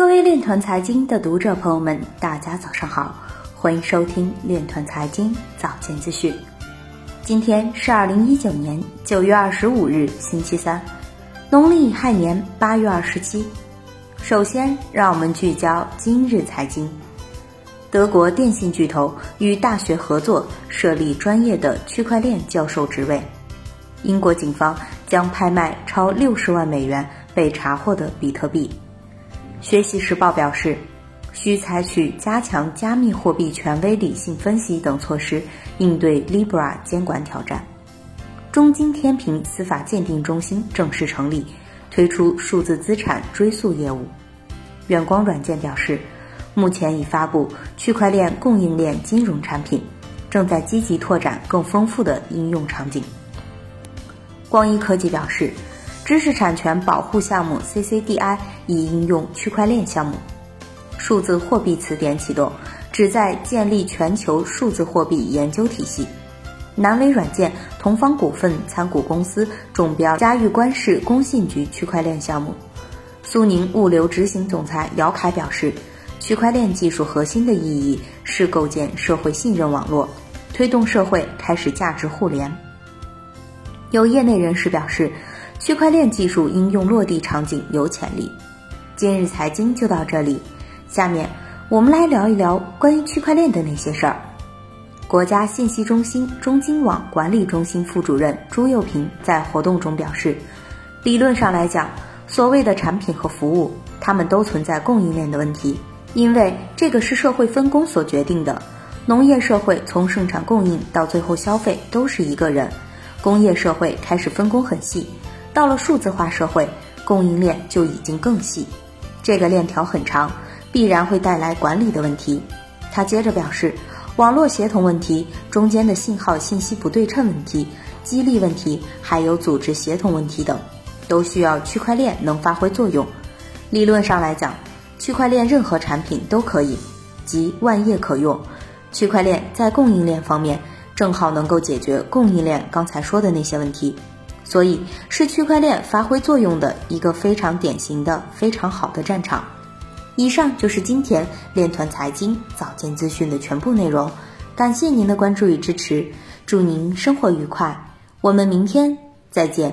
各位链团财经的读者朋友们，大家早上好，欢迎收听链团财经早间资讯。今天是二零一九年九月二十五日，星期三，农历亥年八月二十七。首先，让我们聚焦今日财经。德国电信巨头与大学合作设立专业的区块链教授职位。英国警方将拍卖超六十万美元被查获的比特币。学习时报表示，需采取加强加密货币权威理性分析等措施，应对 Libra 监管挑战。中金天平司法鉴定中心正式成立，推出数字资产追溯业务。远光软件表示。目前已发布区块链供应链金融产品，正在积极拓展更丰富的应用场景。光一科技表示，知识产权保护项目 CCDI 已应用区块链项目。数字货币词典启动，旨在建立全球数字货币研究体系。南威软件同方股份参股公司中标嘉峪关市工信局区块链项目。苏宁物流执行总裁姚凯表示。区块链技术核心的意义是构建社会信任网络，推动社会开始价值互联。有业内人士表示，区块链技术应用落地场景有潜力。今日财经就到这里，下面我们来聊一聊关于区块链的那些事儿。国家信息中心中金网管理中心副主任朱佑平在活动中表示，理论上来讲，所谓的产品和服务，它们都存在供应链的问题。因为这个是社会分工所决定的，农业社会从生产供应到最后消费都是一个人，工业社会开始分工很细，到了数字化社会，供应链就已经更细，这个链条很长，必然会带来管理的问题。他接着表示，网络协同问题、中间的信号信息不对称问题、激励问题，还有组织协同问题等，都需要区块链能发挥作用。理论上来讲。区块链任何产品都可以，即万业可用。区块链在供应链方面正好能够解决供应链刚才说的那些问题，所以是区块链发挥作用的一个非常典型的、非常好的战场。以上就是今天链团财经早间资讯的全部内容，感谢您的关注与支持，祝您生活愉快，我们明天再见。